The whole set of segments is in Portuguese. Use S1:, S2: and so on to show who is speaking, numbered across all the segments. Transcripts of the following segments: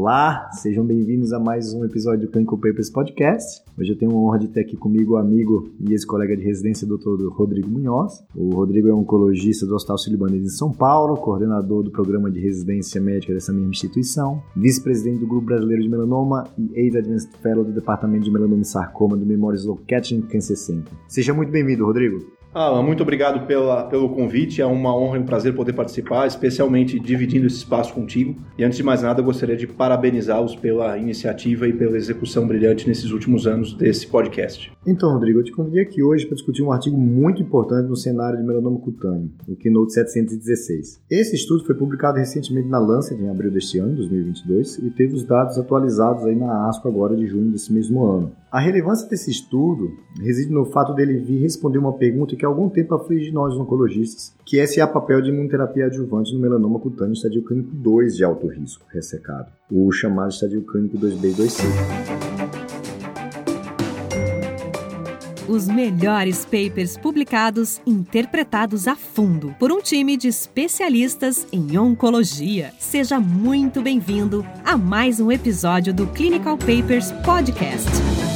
S1: Olá, sejam bem-vindos a mais um episódio do Clinical Papers Podcast. Hoje eu tenho a honra de ter aqui comigo o amigo e ex-colega de residência, Dr. Rodrigo Munhoz. O Rodrigo é oncologista do Hospital Sírio-Libanês em São Paulo, coordenador do programa de residência médica dessa mesma instituição, vice-presidente do Grupo Brasileiro de Melanoma e ex-advanced fellow do Departamento de Melanoma e Sarcoma do Memorial Sloan Cancer Center. Seja muito bem-vindo, Rodrigo.
S2: Alan, muito obrigado pela, pelo convite. É uma honra e um prazer poder participar, especialmente dividindo esse espaço contigo. E antes de mais nada, gostaria de parabenizá-los pela iniciativa e pela execução brilhante nesses últimos anos desse podcast.
S1: Então, Rodrigo, eu te convidei aqui hoje para discutir um artigo muito importante no cenário de melanoma cutâneo, o Keynote 716. Esse estudo foi publicado recentemente na Lancet em abril deste ano, 2022, e teve os dados atualizados aí na ASCO agora de junho desse mesmo ano. A relevância desse estudo reside no fato dele vir responder uma pergunta que há algum tempo aflige nós oncologistas, que é se há papel de imunoterapia adjuvante no melanoma cutâneo estadio clínico 2 de alto risco ressecado, o chamado estadio clínico 2B e 2C.
S3: Os melhores papers publicados, interpretados a fundo por um time de especialistas em oncologia. Seja muito bem-vindo a mais um episódio do Clinical Papers Podcast.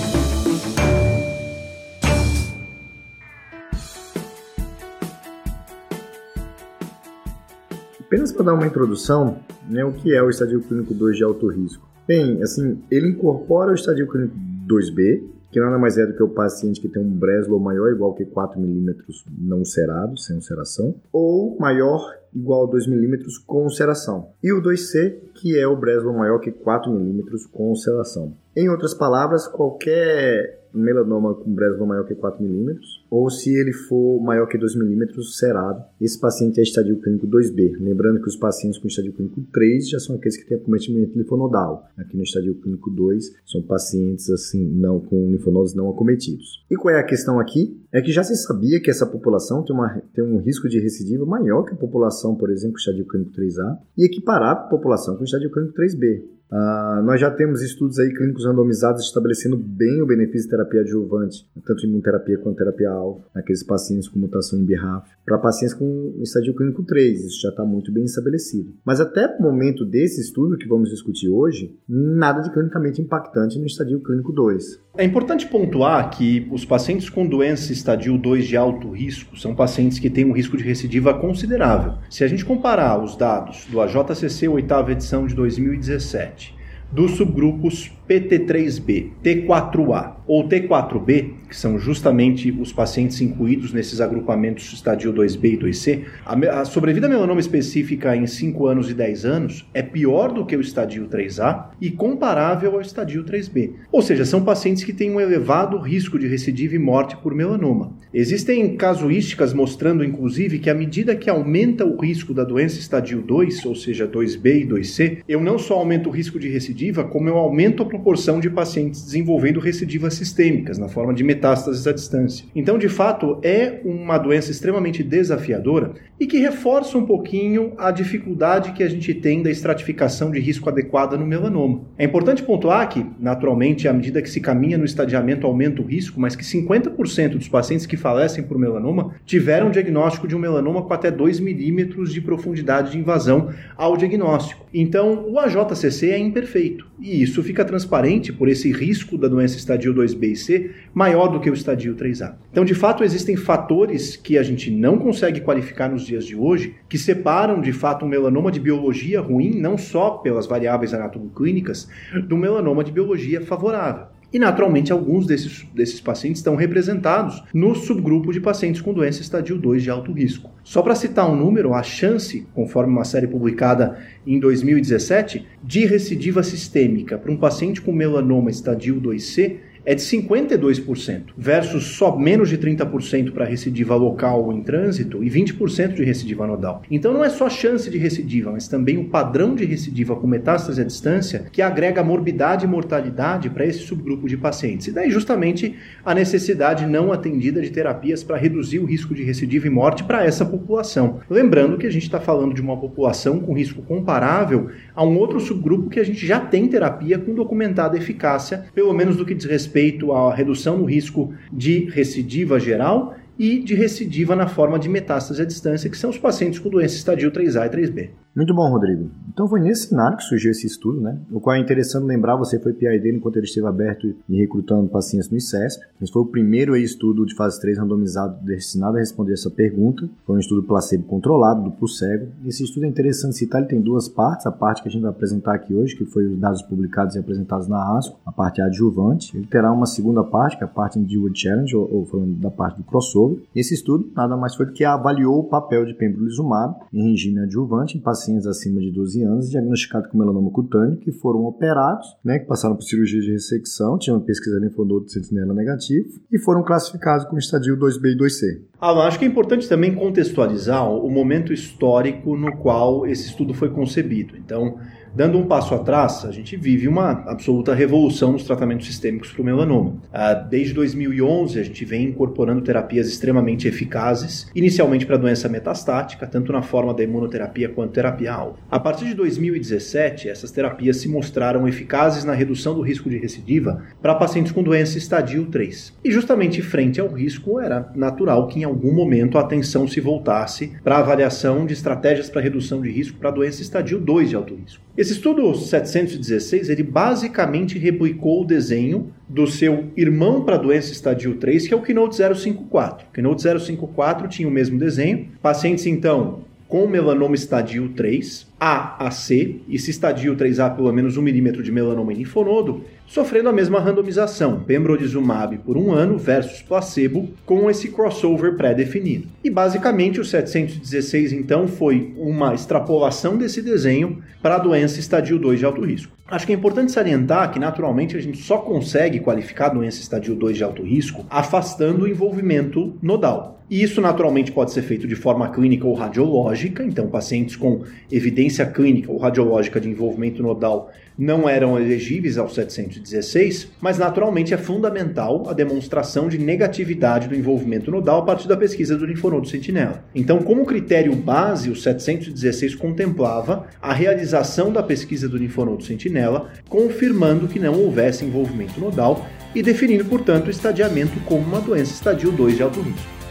S1: Apenas para dar uma introdução, né, o que é o estadio clínico 2 de alto risco? Bem, assim, ele incorpora o estadio clínico 2B, que nada mais é do que o paciente que tem um Breslow maior igual que 4 milímetros não cerado, sem ulceração, ou maior igual a 2 milímetros com ulceração. E o 2C, que é o Breslow maior que 4 milímetros com ulceração. Em outras palavras, qualquer melanoma com Breslow maior que 4 milímetros, ou se ele for maior que 2 milímetros cerado, esse paciente é estadio clínico 2B. Lembrando que os pacientes com estadio clínico 3 já são aqueles que têm acometimento linfonodal. Aqui no estadio clínico 2 são pacientes assim não com linfonodos não acometidos. E qual é a questão aqui? É que já se sabia que essa população tem, uma, tem um risco de recidiva maior que a população, por exemplo, com estadio clínico 3A e equiparar a população com estadio clínico 3B. Uh, nós já temos estudos aí clínicos randomizados estabelecendo bem o benefício de terapia adjuvante, tanto imunoterapia quanto terapia-alvo, naqueles pacientes com mutação em BRAF, para pacientes com estadio clínico 3, isso já está muito bem estabelecido. Mas até o momento desse estudo que vamos discutir hoje, nada de clinicamente impactante no estadio clínico 2.
S2: É importante pontuar que os pacientes com doença estadio 2 de alto risco são pacientes que têm um risco de recidiva considerável. Se a gente comparar os dados do AJCC oitava edição de 2017 dos subgrupos PT3B, T4A ou T4B, que são justamente os pacientes incluídos nesses agrupamentos estadio 2B e 2C, a, sobrevida melanoma específica em 5 anos e 10 anos é pior do que o estadio 3A e comparável ao estadio 3B. Ou seja, são pacientes que têm um elevado risco de recidiva e morte por melanoma. Existem casuísticas mostrando, inclusive, que à medida que aumenta o risco da doença estadio 2, ou seja, 2B e 2C, eu não só aumento o risco de recidiva, como eu aumento a proporção de pacientes desenvolvendo recidivas sistêmicas, na forma de metástases à distância. Então, de fato, é uma doença extremamente desafiadora e que reforça um pouquinho a dificuldade que a gente tem da estratificação de risco adequada no melanoma. É importante pontuar que, naturalmente, à medida que se caminha no estadiamento, aumenta o risco, mas que 50% dos pacientes que falecem por melanoma tiveram diagnóstico de um melanoma com até 2 milímetros de profundidade de invasão ao diagnóstico. Então, o AJCC é imperfeito e isso fica transparente por esse risco da doença estadio 2B e C maior do que o estadio 3A. Então, de fato, existem fatores que a gente não consegue qualificar nos dias de hoje que separam, de fato, um melanoma de biologia ruim, não só pelas variáveis anatomoclínicas, do melanoma de biologia favorável. E, naturalmente, alguns desses, desses pacientes estão representados no subgrupo de pacientes com doença estadio 2 de alto risco. Só para citar um número, a chance, conforme uma série publicada em 2017, de recidiva sistêmica para um paciente com melanoma estadio 2C é de 52%, versus só menos de 30% para recidiva local em trânsito e 20% de recidiva nodal. Então não é só a chance de recidiva, mas também o padrão de recidiva com metástase à distância que agrega morbidade e mortalidade para esse subgrupo de pacientes. E daí justamente a necessidade não atendida de terapias para reduzir o risco de recidiva e morte para essa população. Lembrando que a gente está falando de uma população com risco comparável a um outro subgrupo que a gente já tem terapia com documentada eficácia, pelo menos do que diz respeito respeito à redução no risco de recidiva geral e de recidiva na forma de metástase à distância, que são os pacientes com doença estadio 3A e 3B.
S1: Muito bom, Rodrigo. Então foi nesse cenário que surgiu esse estudo, né? O qual é interessante lembrar, você foi PI dele enquanto ele esteve aberto e recrutando pacientes no ICESP. Esse foi o primeiro estudo de fase 3 randomizado destinado a responder essa pergunta. Foi um estudo placebo controlado, duplo cego. Esse estudo é interessante citar, ele tem duas partes. A parte que a gente vai apresentar aqui hoje, que foi os dados publicados e apresentados na ASCO, a parte adjuvante. Ele terá uma segunda parte, que é a parte Endure Challenge, ou, ou falando da parte do crossover. Esse estudo nada mais foi do que avaliou o papel de pembrolizumab em regime adjuvante em pacientes acima de 12 anos diagnosticados com melanoma cutâneo que foram operados, né, que passaram por cirurgia de ressecção, tinham pesquisa linfonodo de sentinela negativo e foram classificados com estadio 2B e 2C.
S2: Ah, acho que é importante também contextualizar o momento histórico no qual esse estudo foi concebido. Então, Dando um passo atrás, a gente vive uma absoluta revolução nos tratamentos sistêmicos para o melanoma. Ah, desde 2011, a gente vem incorporando terapias extremamente eficazes, inicialmente para doença metastática, tanto na forma da imunoterapia quanto terapia. A partir de 2017, essas terapias se mostraram eficazes na redução do risco de recidiva para pacientes com doença estadio 3. E justamente frente ao risco, era natural que em algum momento a atenção se voltasse para a avaliação de estratégias para redução de risco para doença estadio 2 de alto risco. Esse estudo 716, ele basicamente replicou o desenho do seu irmão para doença estadio 3, que é o Keynote 054. O Keynote 054 tinha o mesmo desenho. Pacientes, então, com melanoma estadio 3, A a C, e se estadio 3A pelo menos 1 milímetro de melanoma em linfonodo, sofrendo a mesma randomização, pembrolizumab por um ano versus placebo, com esse crossover pré-definido. E basicamente o 716 então foi uma extrapolação desse desenho para a doença estadio 2 de alto risco. Acho que é importante salientar que naturalmente a gente só consegue qualificar a doença estadio 2 de alto risco afastando o envolvimento nodal. E isso naturalmente pode ser feito de forma clínica ou radiológica, então pacientes com evidência clínica ou radiológica de envolvimento nodal não eram elegíveis ao 716, mas naturalmente é fundamental a demonstração de negatividade do envolvimento nodal a partir da pesquisa do linfonodo sentinela. Então, como critério base, o 716 contemplava a realização da pesquisa do linfonodo sentinela, confirmando que não houvesse envolvimento nodal e definindo, portanto, o estadiamento como uma doença estadio 2 de alto risco.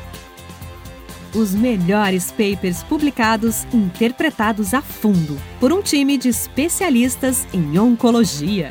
S3: Os melhores papers publicados interpretados a fundo por um time de especialistas em oncologia.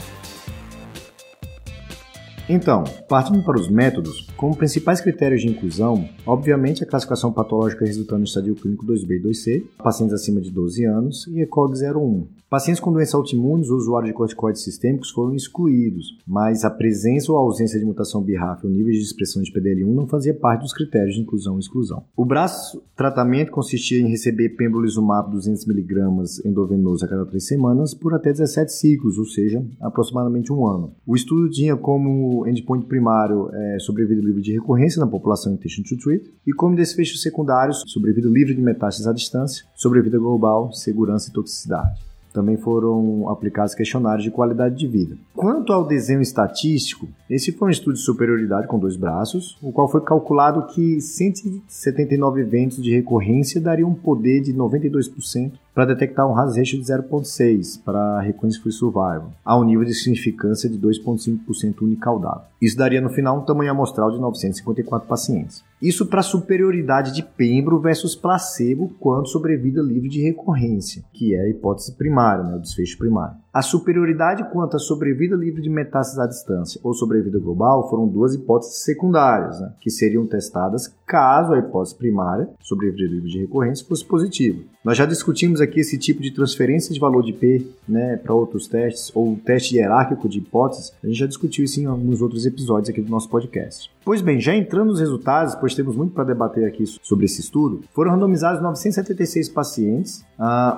S1: Então, partindo para os métodos, como principais critérios de inclusão, obviamente a classificação patológica resultando no estadio clínico 2B e 2C, pacientes acima de 12 anos e ECOG 01, Pacientes com doença autoimune ou usuários de corticoides sistêmicos foram excluídos, mas a presença ou ausência de mutação BRAF ou níveis de expressão de PDL1 não fazia parte dos critérios de inclusão e exclusão. O braço tratamento consistia em receber pembrolizumab 200mg endovenoso a cada três semanas por até 17 ciclos, ou seja, aproximadamente um ano. O estudo tinha como endpoint primário é, sobrevida livre de recorrência na população intention to treat e como desfechos secundários sobrevida livre de metástases à distância, sobrevida global, segurança e toxicidade também foram aplicados questionários de qualidade de vida. Quanto ao desenho estatístico, esse foi um estudo de superioridade com dois braços, o qual foi calculado que 179 eventos de recorrência dariam um poder de 92% para detectar um hazard ratio de 0.6 para Reconnaissance Free Survival, ao nível de significância de 2.5% unicaudável. Isso daria no final um tamanho amostral de 954 pacientes. Isso para superioridade de pembro versus placebo quanto sobrevida livre de recorrência, que é a hipótese primária, né, o desfecho primário. A superioridade quanto à sobrevida livre de metástases à distância ou sobrevida global foram duas hipóteses secundárias, né, que seriam testadas caso a hipótese primária, sobrevida livre de recorrência, fosse positiva. Nós já discutimos aqui esse tipo de transferência de valor de P né, para outros testes, ou teste hierárquico de hipóteses. A gente já discutiu isso em alguns outros episódios aqui do nosso podcast. Pois bem, já entrando nos resultados, pois temos muito para debater aqui sobre esse estudo, foram randomizados 976 pacientes,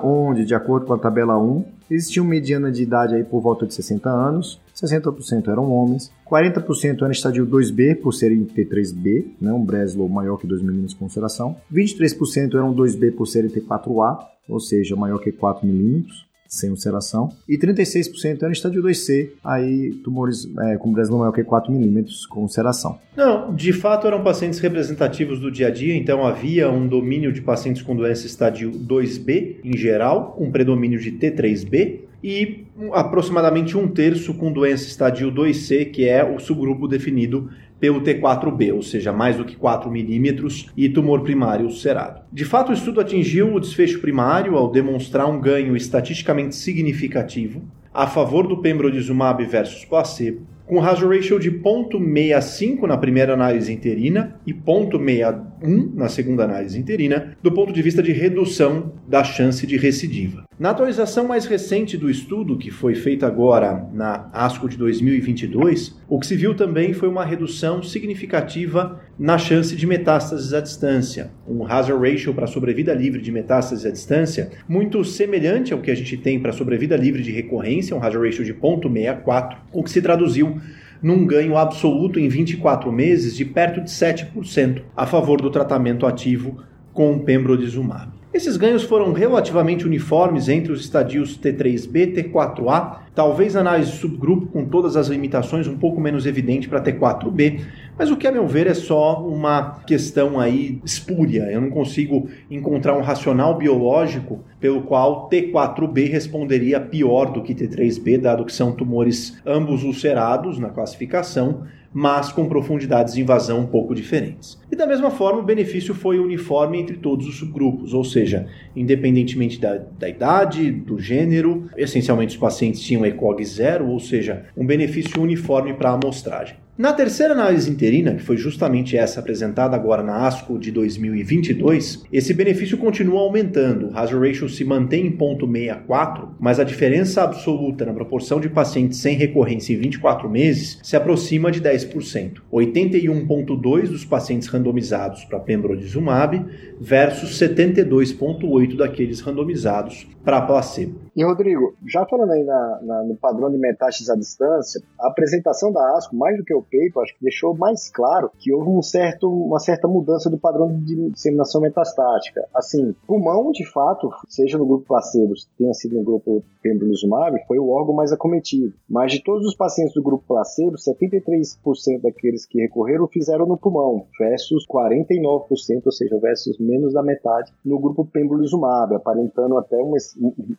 S1: onde, de acordo com a tabela 1, existia uma mediana de idade aí por volta de 60 anos, 60% eram homens, 40% eram estadio 2B, por serem T3B, né, um Breslow maior que 2 mm de consideração, 23% eram 2B por serem T4A, ou seja, maior que 4 mm, sem ulceração, e 36% eram estádio 2C, aí tumores é, com Breslow maior que 4 milímetros com ulceração.
S2: Não, de fato eram pacientes representativos do dia a dia, então havia um domínio de pacientes com doença estadio 2B em geral, com predomínio de T3B, e aproximadamente um terço com doença estadio 2C, que é o subgrupo definido pelo T4B, ou seja, mais do que 4 milímetros, e tumor primário ulcerado. De fato, o estudo atingiu o desfecho primário ao demonstrar um ganho estatisticamente significativo a favor do pembrolizumab versus placebo, com hazard ratio de 0.65 na primeira análise interina e 0.61 na segunda análise interina, do ponto de vista de redução da chance de recidiva. Na atualização mais recente do estudo, que foi feita agora na ASCO de 2022, o que se viu também foi uma redução significativa na chance de metástases à distância. Um hazard ratio para sobrevida livre de metástases à distância muito semelhante ao que a gente tem para sobrevida livre de recorrência, um hazard ratio de 0.64, o que se traduziu num ganho absoluto em 24 meses de perto de 7% a favor do tratamento ativo com pembrolizumab. Esses ganhos foram relativamente uniformes entre os estadios T3B e T4A, talvez análise subgrupo com todas as limitações um pouco menos evidente para T4B, mas o que a meu ver é só uma questão aí espúria. Eu não consigo encontrar um racional biológico pelo qual T4B responderia pior do que T3B, dado que são tumores ambos ulcerados na classificação, mas com profundidades de invasão um pouco diferentes. E da mesma forma, o benefício foi uniforme entre todos os subgrupos, ou seja, independentemente da, da idade, do gênero, essencialmente os pacientes tinham ECOG zero, ou seja, um benefício uniforme para a amostragem. Na terceira análise interina, que foi justamente essa apresentada agora na ASCO de 2022, esse benefício continua aumentando. O hazard ratio se mantém em 0.64, mas a diferença absoluta na proporção de pacientes sem recorrência em 24 meses se aproxima de 10%. 81.2 dos pacientes randomizados para pembrolizumab versus 72.8 daqueles randomizados para placebo.
S1: E Rodrigo, já falando aí na, na, no padrão de metástases à distância, a apresentação da ASCO, mais do que o paper, acho que deixou mais claro que houve um certo, uma certa mudança do padrão de disseminação metastática. Assim, pulmão, de fato, seja no grupo placebo, tenha sido no grupo pembrolizumab, foi o órgão mais acometido. Mas de todos os pacientes do grupo placebo, 73% daqueles que recorreram fizeram no pulmão, versus 49%, ou seja, versus menos da metade no grupo pembrolizumab, aparentando até uma,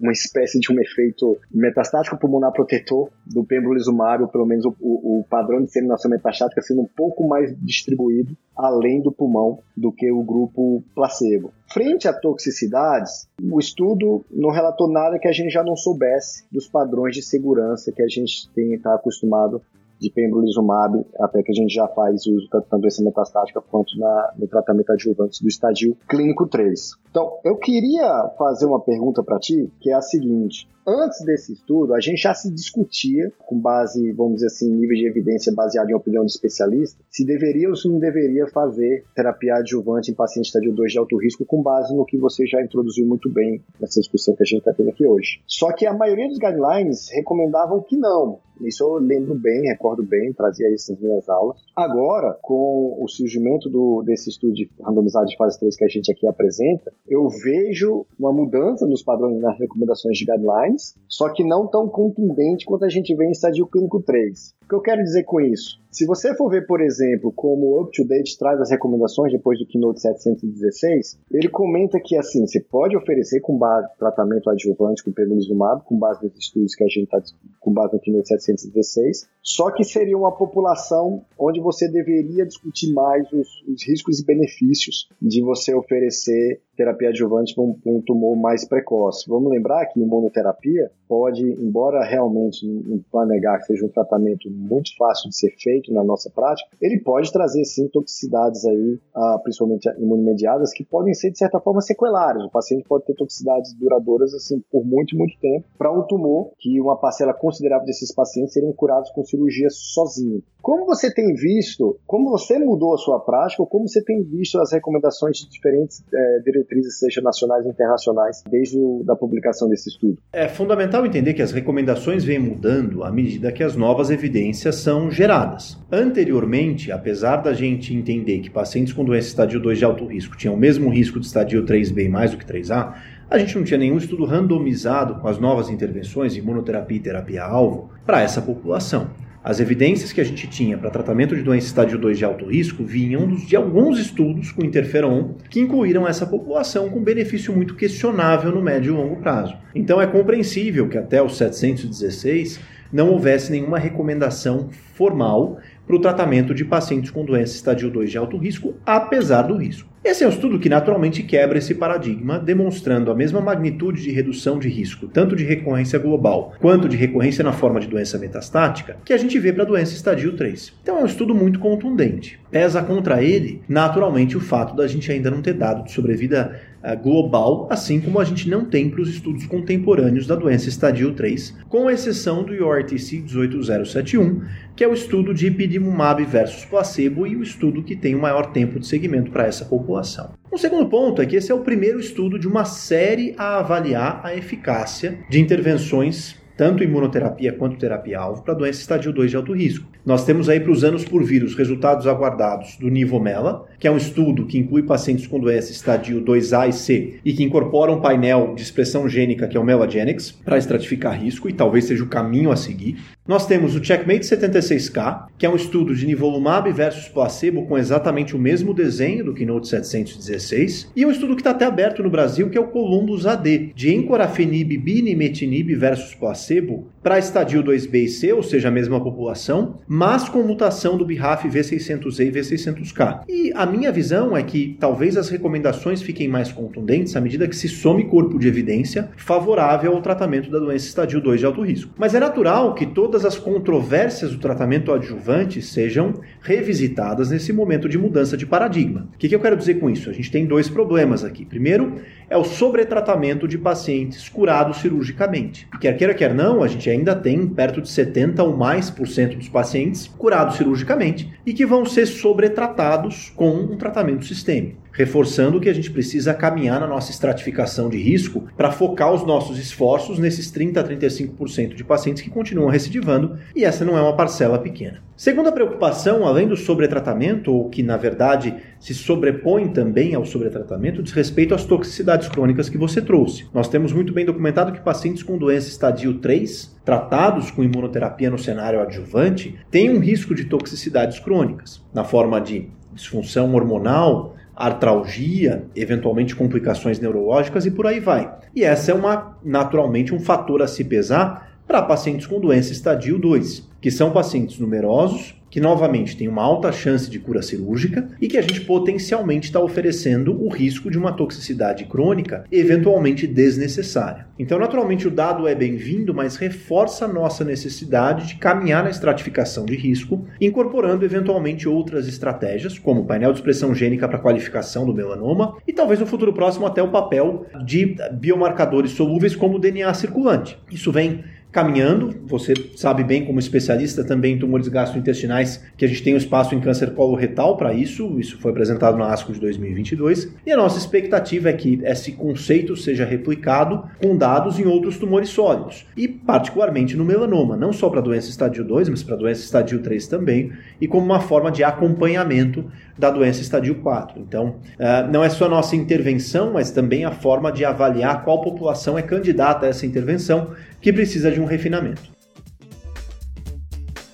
S1: uma espécie de um efeito metastático pulmonar protetor do pembrolizumab, ou pelo menos o, o, padrão de disseminação metastática sendo um pouco mais distribuído além do pulmão do que o grupo placebo. Frente a toxicidades, o estudo não relatou nada que a gente já não soubesse dos padrões de segurança que a gente tem está acostumado de pembrolizumab, até que a gente já faz uso tanto na doença metastática quanto na, no tratamento adjuvante do estádio clínico 3. Então, eu queria fazer uma pergunta para ti, que é a seguinte: antes desse estudo, a gente já se discutia, com base, vamos dizer assim, nível de evidência baseado em opinião de especialista, se deveria ou se não deveria fazer terapia adjuvante em paciente estadio 2 de alto risco, com base no que você já introduziu muito bem nessa discussão que a gente está tendo aqui hoje. Só que a maioria dos guidelines recomendavam que não. Isso eu lembro bem, recordo bem, trazia isso nas minhas aulas. Agora, com o surgimento do, desse estudo de randomizado de fase 3 que a gente aqui apresenta, eu vejo uma mudança nos padrões nas recomendações de guidelines, só que não tão contundente quanto a gente vê em estadio clínico 3. O que eu quero dizer com isso? Se você for ver, por exemplo, como o UpToDate traz as recomendações depois do Keynote 716, ele comenta que assim, você pode oferecer com base tratamento adjuvante com pembrolizumab, com base nos estudos que a gente está com base no Keynote 716, só que seria uma população onde você deveria discutir mais os, os riscos e benefícios de você oferecer terapia adjuvante para um, um, tumor mais precoce. Vamos lembrar que imunoterapia pode, embora realmente não vá negar que seja um tratamento muito fácil de ser feito na nossa prática, ele pode trazer sim toxicidades aí, ah, principalmente imunomediadas, que podem ser de certa forma sequelares. O paciente pode ter toxicidades duradouras assim por muito, muito tempo para um tumor que uma parcela considerável desses pacientes seriam curados com cirurgia sozinho. Como você tem visto, como você mudou a sua prática, ou como você tem visto as recomendações de diferentes é, diretrizes, seja nacionais ou internacionais, desde a da publicação desse estudo?
S2: É fundamental entender que as recomendações vêm mudando à medida que as novas evidências são geradas. Anteriormente, apesar da gente entender que pacientes com doença estadio 2 de alto risco tinham o mesmo risco de estadio 3B mais do que 3A, a gente não tinha nenhum estudo randomizado com as novas intervenções, imunoterapia e terapia-alvo, para essa população. As evidências que a gente tinha para tratamento de doença estádio 2 de alto risco vinham de alguns estudos com interferon que incluíram essa população com benefício muito questionável no médio e longo prazo. Então é compreensível que até os 716 não houvesse nenhuma recomendação formal para o tratamento de pacientes com doença estadio 2 de alto risco, apesar do risco. Esse é um estudo que naturalmente quebra esse paradigma, demonstrando a mesma magnitude de redução de risco, tanto de recorrência global quanto de recorrência na forma de doença metastática, que a gente vê para a doença estadio 3. Então é um estudo muito contundente. Pesa contra ele, naturalmente, o fato da gente ainda não ter dado de sobrevida uh, global, assim como a gente não tem para os estudos contemporâneos da doença estadio 3, com exceção do IORTC 18071, que é o estudo de epidimumab versus placebo e o estudo que tem o maior tempo de segmento para essa população população. O segundo ponto é que esse é o primeiro estudo de uma série a avaliar a eficácia de intervenções tanto imunoterapia quanto terapia-alvo, para doença estadio 2 de alto risco. Nós temos aí para os anos por vírus resultados aguardados do Nivomela, que é um estudo que inclui pacientes com doença estadio 2A e C e que incorpora um painel de expressão gênica, que é o Melagenix, para estratificar risco e talvez seja o caminho a seguir. Nós temos o Checkmate 76K, que é um estudo de nivolumab versus placebo com exatamente o mesmo desenho do Keynote 716, e um estudo que está até aberto no Brasil, que é o Columbus AD, de encorafenib binimetinib versus placebo para estadio 2B e C, ou seja, a mesma população, mas com mutação do BRAF V600E e V600K. E a minha visão é que talvez as recomendações fiquem mais contundentes à medida que se some corpo de evidência favorável ao tratamento da doença estadio 2 de alto risco. Mas é natural que toda todas as controvérsias do tratamento adjuvante sejam revisitadas nesse momento de mudança de paradigma. O que, que eu quero dizer com isso? A gente tem dois problemas aqui. Primeiro, é o sobretratamento de pacientes curados cirurgicamente. Quer queira, quer não, a gente ainda tem perto de 70 ou mais por cento dos pacientes curados cirurgicamente e que vão ser sobretratados com um tratamento sistêmico reforçando que a gente precisa caminhar na nossa estratificação de risco para focar os nossos esforços nesses 30 a 35% de pacientes que continuam recidivando, e essa não é uma parcela pequena. Segunda preocupação, além do sobretratamento, ou que na verdade se sobrepõe também ao sobretratamento, diz respeito às toxicidades crônicas que você trouxe. Nós temos muito bem documentado que pacientes com doença estadio 3, tratados com imunoterapia no cenário adjuvante, têm um risco de toxicidades crônicas, na forma de disfunção hormonal, artralgia, eventualmente complicações neurológicas e por aí vai. E essa é uma naturalmente um fator a se pesar para pacientes com doença estadio 2, que são pacientes numerosos, que novamente tem uma alta chance de cura cirúrgica e que a gente potencialmente está oferecendo o risco de uma toxicidade crônica eventualmente desnecessária. Então, naturalmente, o dado é bem-vindo, mas reforça a nossa necessidade de caminhar na estratificação de risco, incorporando eventualmente outras estratégias, como o painel de expressão gênica para qualificação do melanoma e talvez no futuro próximo até o papel de biomarcadores solúveis como o DNA circulante. Isso vem caminhando. Você sabe bem, como especialista também em tumores gastrointestinais, que a gente tem um espaço em câncer coloretal para isso. Isso foi apresentado na ASCO de 2022. E a nossa expectativa é que esse conceito seja replicado com dados em outros tumores sólidos. E, particularmente, no melanoma, não só para doença estadio 2, mas para doença estadio 3 também, e como uma forma de acompanhamento da doença estadio 4. Então, uh, não é só a nossa intervenção, mas também a forma de avaliar qual população é candidata a essa intervenção que precisa de um refinamento.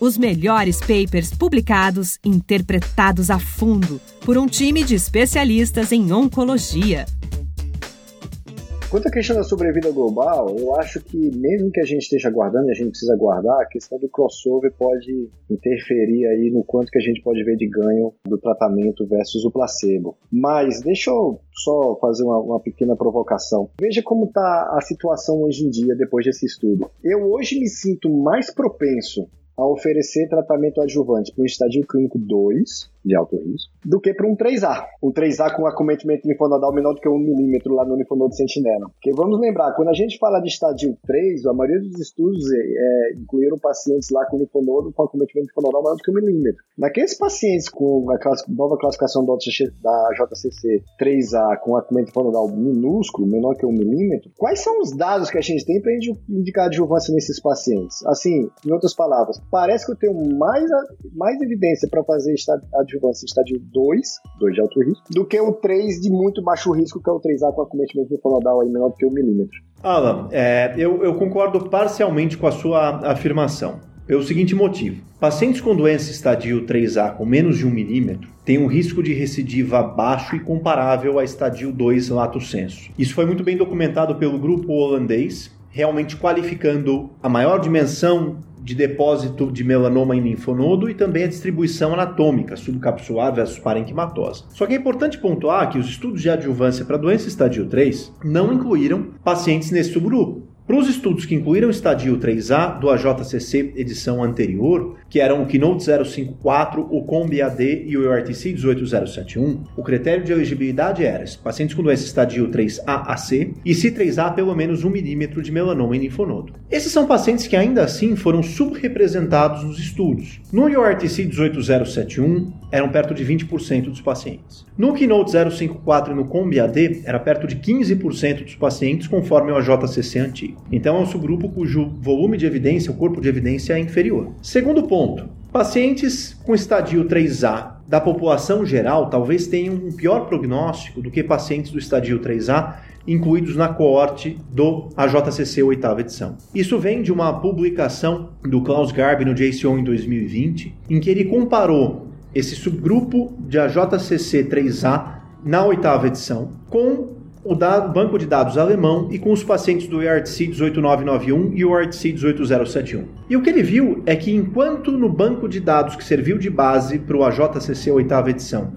S3: Os melhores papers publicados, interpretados a fundo por um time de especialistas em oncologia.
S1: Quanto à questão da sobrevida global, eu acho que mesmo que a gente esteja aguardando, e a gente precisa aguardar, a questão do crossover pode interferir aí no quanto que a gente pode ver de ganho do tratamento versus o placebo. Mas deixa eu só fazer uma, uma pequena provocação. Veja como está a situação hoje em dia depois desse estudo. Eu hoje me sinto mais propenso a oferecer tratamento adjuvante para um estadio clínico 2 de alto risco, do que para um 3A. Um 3A com acometimento linfonodal menor do que 1 milímetro lá no linfonodo sentinela. Porque vamos lembrar, quando a gente fala de estadio 3, a maioria dos estudos é, é, incluíram pacientes lá com linfonodo com acometimento linfonodal maior do que 1 milímetro. Naqueles pacientes com a class nova classificação da JCC 3A com acometimento linfonodal minúsculo, menor que 1 milímetro, quais são os dados que a gente tem para indicar adjuvância nesses pacientes? Assim, em outras palavras, parece que eu tenho mais, mais evidência para fazer adjuvância adjuvância estádio 2, 2 de alto risco, do que o 3 de muito baixo risco, que é o 3A com acometimento linfonodal aí menor do que 1 milímetro.
S2: Alan, é, eu, eu concordo parcialmente com a sua afirmação. pelo seguinte motivo. Pacientes com doença estadio 3A com menos de 1 milímetro têm um risco de recidiva baixo e comparável a estadio 2 lato sensu. Isso foi muito bem documentado pelo grupo holandês, realmente qualificando a maior dimensão de depósito de melanoma em linfonodo e também a distribuição anatômica, subcapsular versus parenquimatosa. Só que é importante pontuar que os estudos de adjuvância para doença estadio 3 não incluíram pacientes nesse subgrupo. Para os estudos que incluíram o estadio 3A do AJCC edição anterior, que eram o Keynote 054, o Combi AD e o ERTC 18071, o critério de elegibilidade era pacientes com doença estadio 3A a C e se 3A pelo menos 1 milímetro de melanoma em linfonodo. Esses são pacientes que ainda assim foram subrepresentados nos estudos. No ERTC 18071 eram perto de 20% dos pacientes. No Keynote 054 e no Combi AD era perto de 15% dos pacientes conforme o AJCC antigo. Então é um subgrupo cujo volume de evidência, o corpo de evidência é inferior. Segundo ponto, pacientes com estadio 3A da população geral talvez tenham um pior prognóstico do que pacientes do estadio 3A incluídos na coorte do AJCC oitava edição. Isso vem de uma publicação do Klaus Garb no JCO em 2020, em que ele comparou esse subgrupo de AJCC 3A na oitava edição com o banco de dados alemão e com os pacientes do ERTC 18991 e o ERTC 18071. E o que ele viu é que enquanto no banco de dados que serviu de base para o AJCC oitava edição,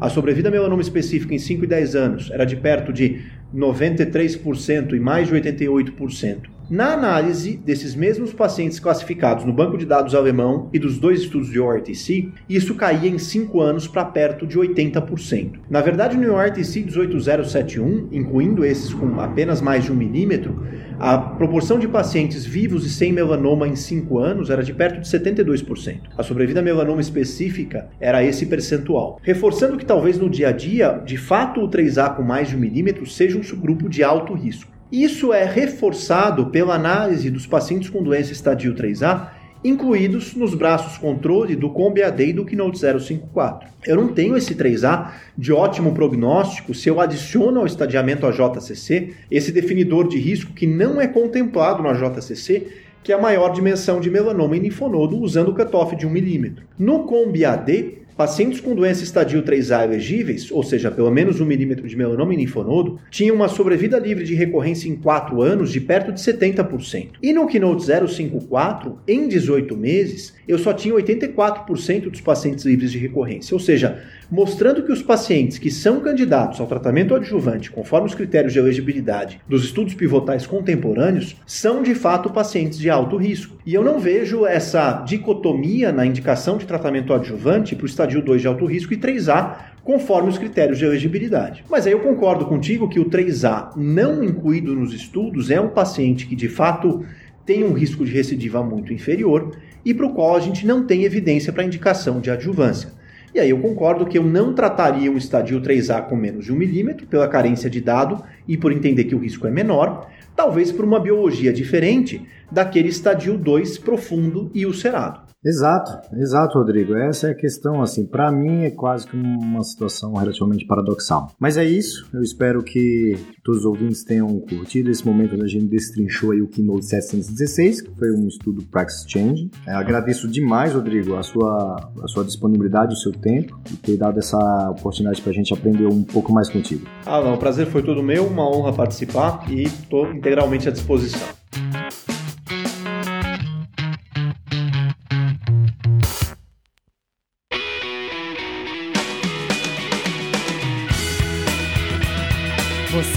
S2: a sobrevida melanoma específica em 5 e 10 anos era de perto de 93% e mais de 88%, na análise desses mesmos pacientes classificados no banco de dados alemão e dos dois estudos de ORTC, isso caía em 5 anos para perto de 80%. Na verdade, no ORTC 18071, incluindo esses com apenas mais de 1 milímetro, a proporção de pacientes vivos e sem melanoma em 5 anos era de perto de 72%. A sobrevida melanoma específica era esse percentual. Reforçando que talvez no dia a dia, de fato, o 3A com mais de 1 milímetro seja um subgrupo de alto risco. Isso é reforçado pela análise dos pacientes com doença estadio 3A, incluídos nos braços controle do Combi AD e do Keynote 054. Eu não tenho esse 3A de ótimo prognóstico se eu adiciono ao estadiamento AJCC esse definidor de risco que não é contemplado no AJCC, que é a maior dimensão de melanoma em linfonodo usando o cutoff de 1 milímetro. No Combi AD, Pacientes com doença estadio 3A elegíveis, ou seja, pelo menos um milímetro de melanoma em linfonodo, tinham uma sobrevida livre de recorrência em 4 anos de perto de 70%. E no Keynote 054, em 18 meses, eu só tinha 84% dos pacientes livres de recorrência, ou seja, mostrando que os pacientes que são candidatos ao tratamento adjuvante conforme os critérios de elegibilidade dos estudos pivotais contemporâneos são de fato pacientes de alto risco. E eu não vejo essa dicotomia na indicação de tratamento adjuvante para o estadio 2 de alto risco e 3A conforme os critérios de elegibilidade. Mas aí eu concordo contigo que o 3A não incluído nos estudos é um paciente que de fato tem um risco de recidiva muito inferior e para o qual a gente não tem evidência para indicação de adjuvância. E aí eu concordo que eu não trataria um estadio 3A com menos de 1 milímetro, pela carência de dado e por entender que o risco é menor, talvez por uma biologia diferente daquele estadio 2 profundo e ulcerado.
S1: Exato, exato, Rodrigo. Essa é a questão, assim, para mim é quase que uma situação relativamente paradoxal. Mas é isso, eu espero que todos os ouvintes tenham curtido esse momento onde a gente destrinchou aí o Keynote 716, que foi um estudo Praxis Change. É, agradeço demais, Rodrigo, a sua, a sua disponibilidade, o seu tempo e ter dado essa oportunidade para a gente aprender um pouco mais contigo.
S2: Ah, não, o prazer foi todo meu, uma honra participar e estou integralmente à disposição.